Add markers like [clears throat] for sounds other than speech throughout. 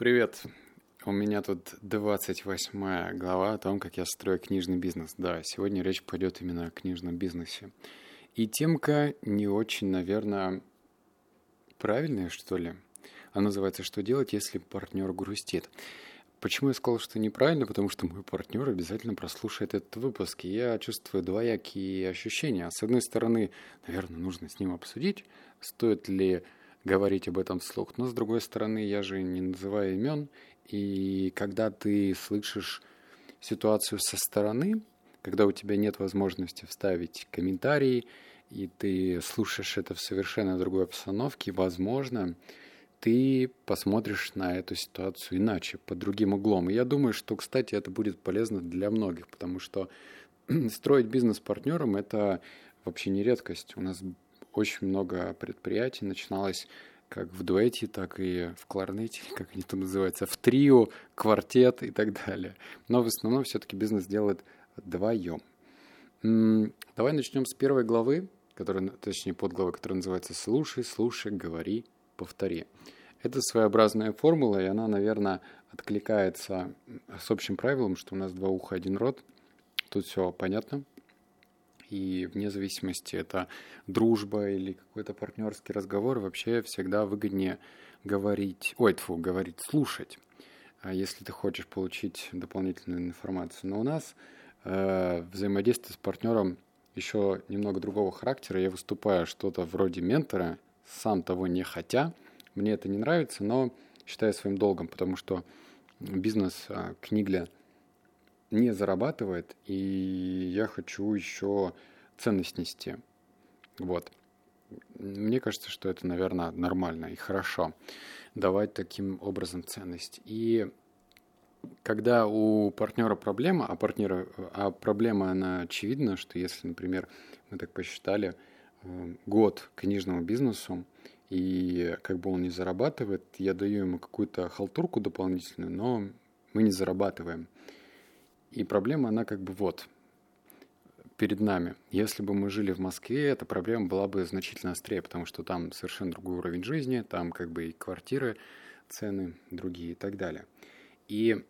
Привет. У меня тут 28 глава о том, как я строю книжный бизнес. Да, сегодня речь пойдет именно о книжном бизнесе. И темка не очень, наверное, правильная, что ли. Она называется «Что делать, если партнер грустит?». Почему я сказал, что неправильно? Потому что мой партнер обязательно прослушает этот выпуск, и я чувствую двоякие ощущения. С одной стороны, наверное, нужно с ним обсудить, стоит ли говорить об этом вслух. Но с другой стороны, я же не называю имен, и когда ты слышишь ситуацию со стороны, когда у тебя нет возможности вставить комментарии, и ты слушаешь это в совершенно другой обстановке, возможно, ты посмотришь на эту ситуацию иначе, под другим углом. И я думаю, что, кстати, это будет полезно для многих, потому что [clears throat] строить бизнес партнером – это вообще не редкость. У нас очень много предприятий начиналось как в дуэте, так и в кларнете, [laughs] как они там называются, в трио, квартет и так далее. Но в основном все-таки бизнес делает вдвоем. Давай начнем с первой главы, которая, точнее подглавы, которая называется «Слушай, слушай, говори, повтори». Это своеобразная формула, и она, наверное, откликается с общим правилом, что у нас два уха, один рот. Тут все понятно и вне зависимости это дружба или какой-то партнерский разговор, вообще всегда выгоднее говорить, ой, тьфу, говорить, слушать, а если ты хочешь получить дополнительную информацию. Но у нас э, взаимодействие с партнером еще немного другого характера. Я выступаю что-то вроде ментора, сам того не хотя. Мне это не нравится, но считаю своим долгом, потому что бизнес э, книгля – не зарабатывает, и я хочу еще ценность нести. Вот. Мне кажется, что это, наверное, нормально и хорошо давать таким образом ценность. И когда у партнера проблема, а, партнера, а проблема, она очевидна, что если, например, мы так посчитали, э, год книжному бизнесу, и как бы он не зарабатывает, я даю ему какую-то халтурку дополнительную, но мы не зарабатываем – и проблема, она как бы вот, перед нами. Если бы мы жили в Москве, эта проблема была бы значительно острее, потому что там совершенно другой уровень жизни, там как бы и квартиры, цены другие и так далее. И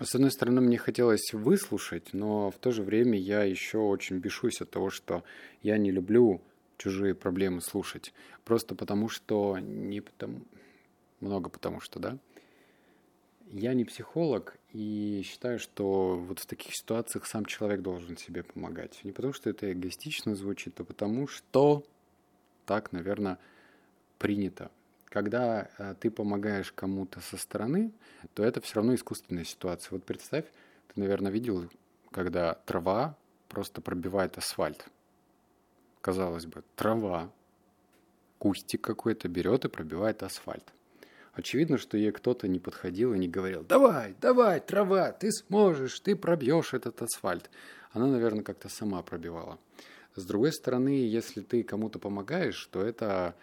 с одной стороны, мне хотелось выслушать, но в то же время я еще очень бешусь от того, что я не люблю чужие проблемы слушать. Просто потому что не потому... Много потому что, да? Я не психолог и считаю, что вот в таких ситуациях сам человек должен себе помогать. Не потому, что это эгоистично звучит, а потому что так, наверное, принято. Когда э, ты помогаешь кому-то со стороны, то это все равно искусственная ситуация. Вот представь, ты, наверное, видел, когда трава просто пробивает асфальт. Казалось бы, трава, кустик какой-то берет и пробивает асфальт. Очевидно, что ей кто-то не подходил и не говорил «Давай, давай, трава, ты сможешь, ты пробьешь этот асфальт». Она, наверное, как-то сама пробивала. С другой стороны, если ты кому-то помогаешь, то это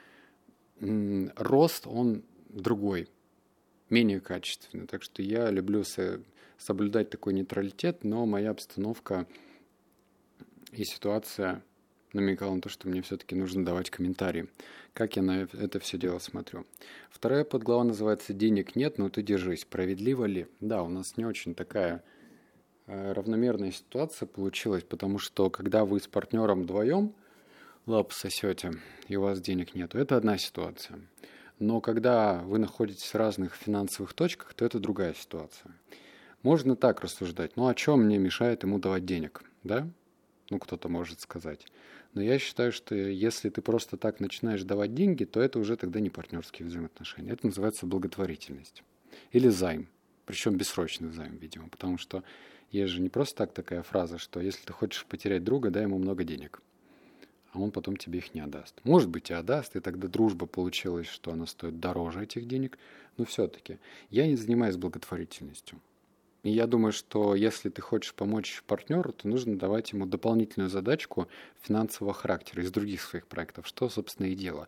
рост, он другой, менее качественный. Так что я люблю со, соблюдать такой нейтралитет, но моя обстановка и ситуация намекал на то, что мне все-таки нужно давать комментарии, как я на это все дело смотрю. Вторая подглава называется «Денег нет, но ты держись». Справедливо ли? Да, у нас не очень такая э, равномерная ситуация получилась, потому что когда вы с партнером вдвоем лап сосете, и у вас денег нету, это одна ситуация. Но когда вы находитесь в разных финансовых точках, то это другая ситуация. Можно так рассуждать. Ну, о чем мне мешает ему давать денег? Да? Ну, кто-то может сказать. Но я считаю, что если ты просто так начинаешь давать деньги, то это уже тогда не партнерские взаимоотношения. Это называется благотворительность. Или займ. Причем бессрочный займ, видимо. Потому что есть же не просто так такая фраза, что если ты хочешь потерять друга, дай ему много денег. А он потом тебе их не отдаст. Может быть, и отдаст, и тогда дружба получилась, что она стоит дороже этих денег. Но все-таки я не занимаюсь благотворительностью. Я думаю, что если ты хочешь помочь партнеру, то нужно давать ему дополнительную задачку финансового характера из других своих проектов, что, собственно, и дело.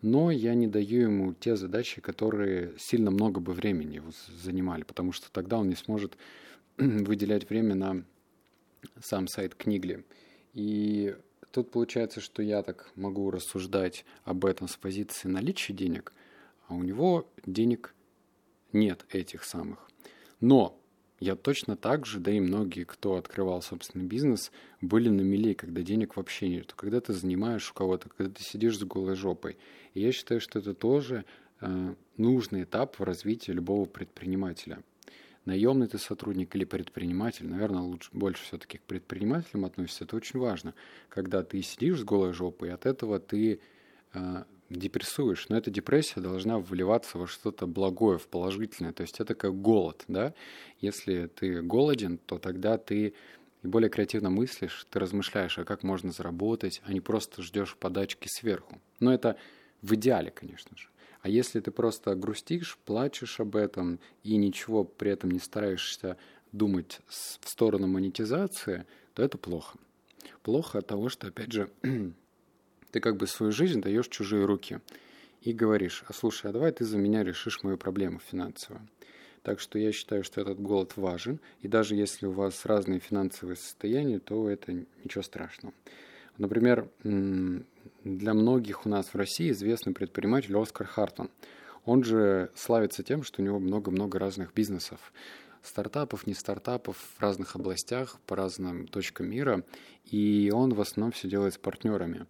Но я не даю ему те задачи, которые сильно много бы времени занимали, потому что тогда он не сможет [clears throat] выделять время на сам сайт книгли. И тут получается, что я так могу рассуждать об этом с позиции наличия денег, а у него денег нет этих самых. Но я точно так же, да и многие, кто открывал собственный бизнес, были на мели, когда денег вообще нет, когда ты занимаешь у кого-то, когда ты сидишь с голой жопой. И я считаю, что это тоже э, нужный этап в развитии любого предпринимателя. Наемный ты сотрудник или предприниматель, наверное, лучше, больше все-таки к предпринимателям относится, это очень важно. Когда ты сидишь с голой жопой, от этого ты э, депрессуешь, но эта депрессия должна вливаться во что-то благое, в положительное. То есть это как голод, да? Если ты голоден, то тогда ты более креативно мыслишь, ты размышляешь, а как можно заработать, а не просто ждешь подачки сверху. Но это в идеале, конечно же. А если ты просто грустишь, плачешь об этом и ничего при этом не стараешься думать в сторону монетизации, то это плохо. Плохо от того, что, опять же, [clears throat] Ты как бы свою жизнь даешь чужие руки и говоришь, а слушай, а давай ты за меня решишь мою проблему финансовую. Так что я считаю, что этот голод важен, и даже если у вас разные финансовые состояния, то это ничего страшного. Например, для многих у нас в России известный предприниматель Оскар Хартон. Он же славится тем, что у него много-много разных бизнесов. Стартапов, не стартапов в разных областях, по разным точкам мира. И он в основном все делает с партнерами.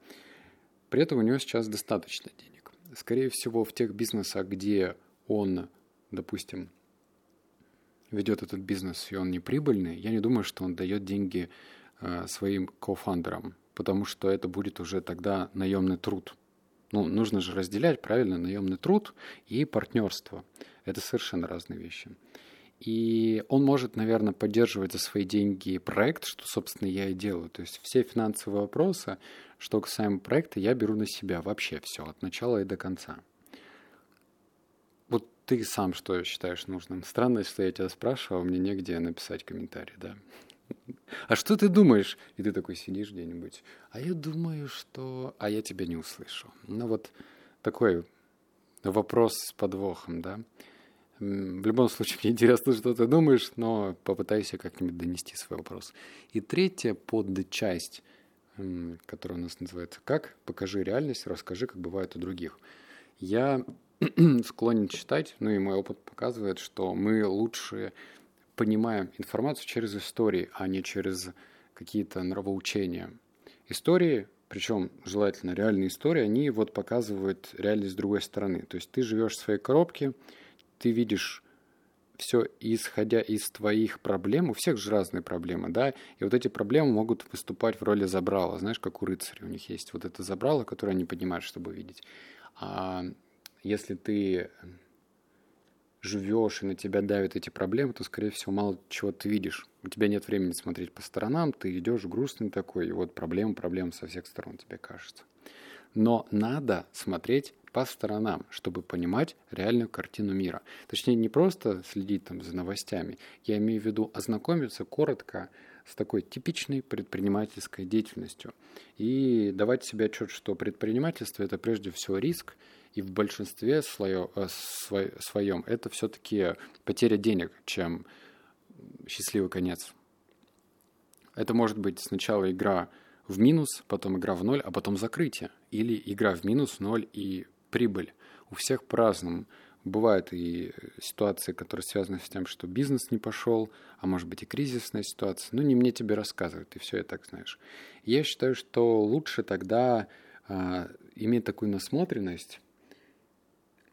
При этом у него сейчас достаточно денег. Скорее всего, в тех бизнесах, где он, допустим, ведет этот бизнес, и он не прибыльный, я не думаю, что он дает деньги э, своим кофандерам, потому что это будет уже тогда наемный труд. Ну, нужно же разделять, правильно, наемный труд и партнерство. Это совершенно разные вещи. И он может, наверное, поддерживать за свои деньги проект, что, собственно, я и делаю. То есть все финансовые вопросы, что касаемо проекта, я беру на себя вообще все, от начала и до конца. Вот ты сам что считаешь нужным? Странно, что я тебя спрашивал, мне негде написать комментарий, да? А что ты думаешь? И ты такой сидишь где-нибудь. А я думаю, что... А я тебя не услышу. Ну вот такой вопрос с подвохом, да? В любом случае, [laughs] мне интересно, что ты думаешь, но попытайся как-нибудь донести свой вопрос. И третья подчасть, которая у нас называется «Как? Покажи реальность, расскажи, как бывает у других». Я [clears throat] склонен читать, ну и мой опыт показывает, что мы лучше понимаем информацию через истории, а не через какие-то нравоучения. Истории, причем желательно реальные истории, они вот показывают реальность с другой стороны. То есть ты живешь в своей коробке, ты видишь все исходя из твоих проблем, у всех же разные проблемы, да, и вот эти проблемы могут выступать в роли забрала, знаешь, как у рыцарей, у них есть вот это забрало, которое они поднимают, чтобы видеть. А если ты живешь и на тебя давят эти проблемы, то, скорее всего, мало чего ты видишь. У тебя нет времени смотреть по сторонам, ты идешь грустный такой, и вот проблема, проблема со всех сторон тебе кажется. Но надо смотреть по сторонам, чтобы понимать реальную картину мира. Точнее, не просто следить там за новостями, я имею в виду ознакомиться коротко с такой типичной предпринимательской деятельностью и давать себе отчет, что предпринимательство это прежде всего риск, и в большинстве свое, э, своем это все-таки потеря денег, чем счастливый конец. Это может быть сначала игра в минус, потом игра в ноль, а потом закрытие. Или игра в минус, ноль и прибыль. У всех по-разному. Бывают и ситуации, которые связаны с тем, что бизнес не пошел, а может быть и кризисная ситуация. Ну, не мне тебе рассказывать, ты все и так знаешь. Я считаю, что лучше тогда а, иметь такую насмотренность,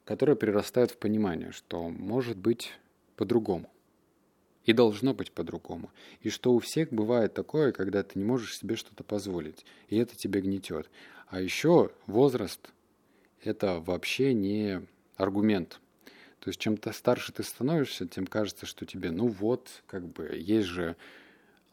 которая прирастает в понимание, что может быть по-другому. И должно быть по-другому. И что у всех бывает такое, когда ты не можешь себе что-то позволить. И это тебя гнетет. А еще возраст это вообще не аргумент. То есть чем то старше ты становишься, тем кажется, что тебе, ну вот, как бы, есть же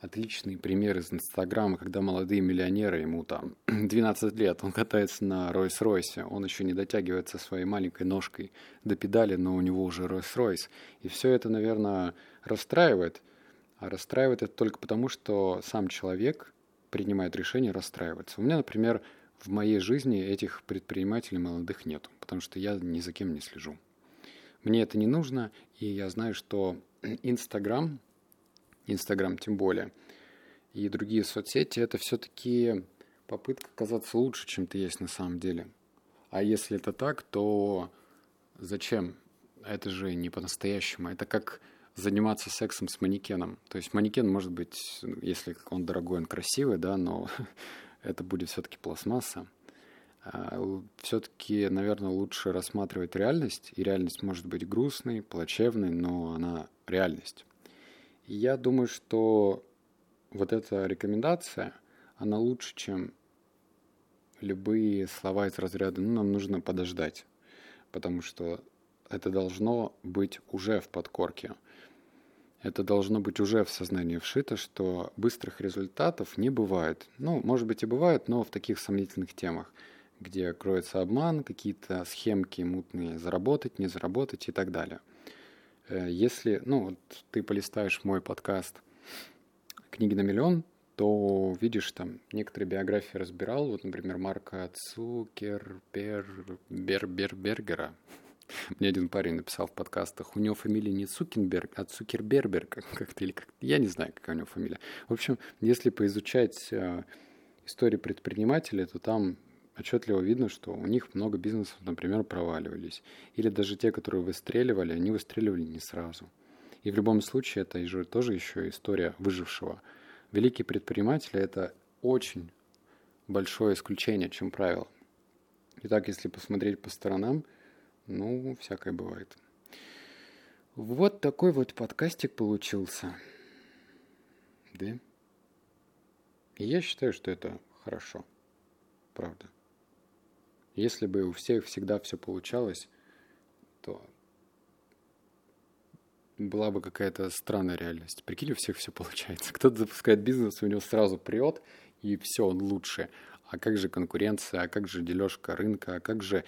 отличный пример из Инстаграма, когда молодые миллионеры, ему там [clears throat] 12 лет, он катается на Ройс-Ройсе, он еще не дотягивается своей маленькой ножкой до педали, но у него уже Ройс-Ройс. И все это, наверное, расстраивает. А расстраивает это только потому, что сам человек принимает решение расстраиваться. У меня, например, в моей жизни этих предпринимателей молодых нету, потому что я ни за кем не слежу. Мне это не нужно, и я знаю, что [clears throat] Инстаграм, Инстаграм тем более, и другие соцсети, это все-таки попытка казаться лучше, чем ты есть на самом деле. А если это так, то зачем это же не по-настоящему. Это как заниматься сексом с манекеном. То есть манекен может быть, если он дорогой, он красивый, да, но [laughs] это будет все-таки пластмасса. А, все-таки, наверное, лучше рассматривать реальность, и реальность может быть грустной, плачевной, но она реальность. И я думаю, что вот эта рекомендация, она лучше, чем любые слова из разряда «ну, нам нужно подождать», потому что это должно быть уже в подкорке. Это должно быть уже в сознании вшито, что быстрых результатов не бывает. Ну, может быть и бывает, но в таких сомнительных темах, где кроется обман, какие-то схемки мутные, заработать, не заработать и так далее. Э, если, ну, вот ты полистаешь мой подкаст «Книги на миллион», то видишь там некоторые биографии разбирал, вот, например, Марка Цукербергера, мне один парень написал в подкастах, у него фамилия не Цукенберг, а Цукербербер [laughs] как-то или как Я не знаю, какая у него фамилия. В общем, если поизучать э, историю предпринимателей, то там отчетливо видно, что у них много бизнесов, например, проваливались. Или даже те, которые выстреливали, они выстреливали не сразу. И в любом случае это же тоже еще история выжившего. Великие предприниматели – это очень большое исключение, чем правило. Итак, если посмотреть по сторонам – ну, всякое бывает. Вот такой вот подкастик получился. Да? Я считаю, что это хорошо. Правда. Если бы у всех всегда все получалось, то была бы какая-то странная реальность. Прикинь, у всех все получается. [laughs] Кто-то запускает бизнес, у него сразу прет, и все, он лучше. А как же конкуренция, а как же дележка рынка, а как же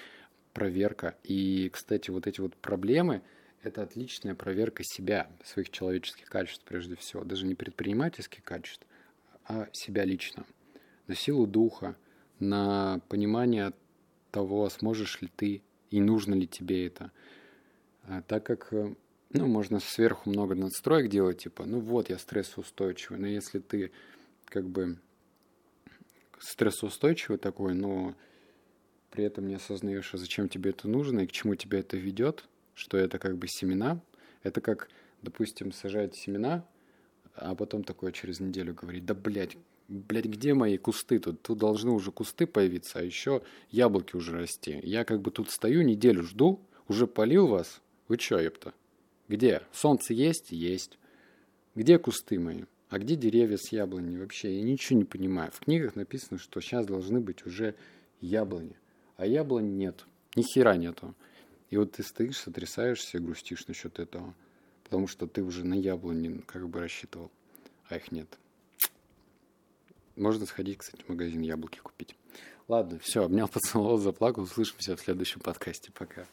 проверка. И, кстати, вот эти вот проблемы – это отличная проверка себя, своих человеческих качеств прежде всего. Даже не предпринимательских качеств, а себя лично. На силу духа, на понимание того, сможешь ли ты и нужно ли тебе это. А, так как э, ну, можно сверху много надстроек делать, типа, ну вот, я стрессоустойчивый, но если ты как бы стрессоустойчивый такой, но при этом не осознаешь, а зачем тебе это нужно и к чему тебя это ведет, что это как бы семена. Это как, допустим, сажать семена, а потом такое через неделю говорить, да, блядь, блядь, где мои кусты тут? Тут должны уже кусты появиться, а еще яблоки уже расти. Я как бы тут стою, неделю жду, уже полил вас. Вы чё, епта? Где? Солнце есть? Есть. Где кусты мои? А где деревья с яблони? Вообще, я ничего не понимаю. В книгах написано, что сейчас должны быть уже яблони а яблонь нет, ни хера нету. И вот ты стоишь, сотрясаешься, грустишь насчет этого, потому что ты уже на яблони как бы рассчитывал, а их нет. Можно сходить, кстати, в магазин яблоки купить. Ладно, все, обнял, поцеловал, заплакал. Услышимся в следующем подкасте. Пока.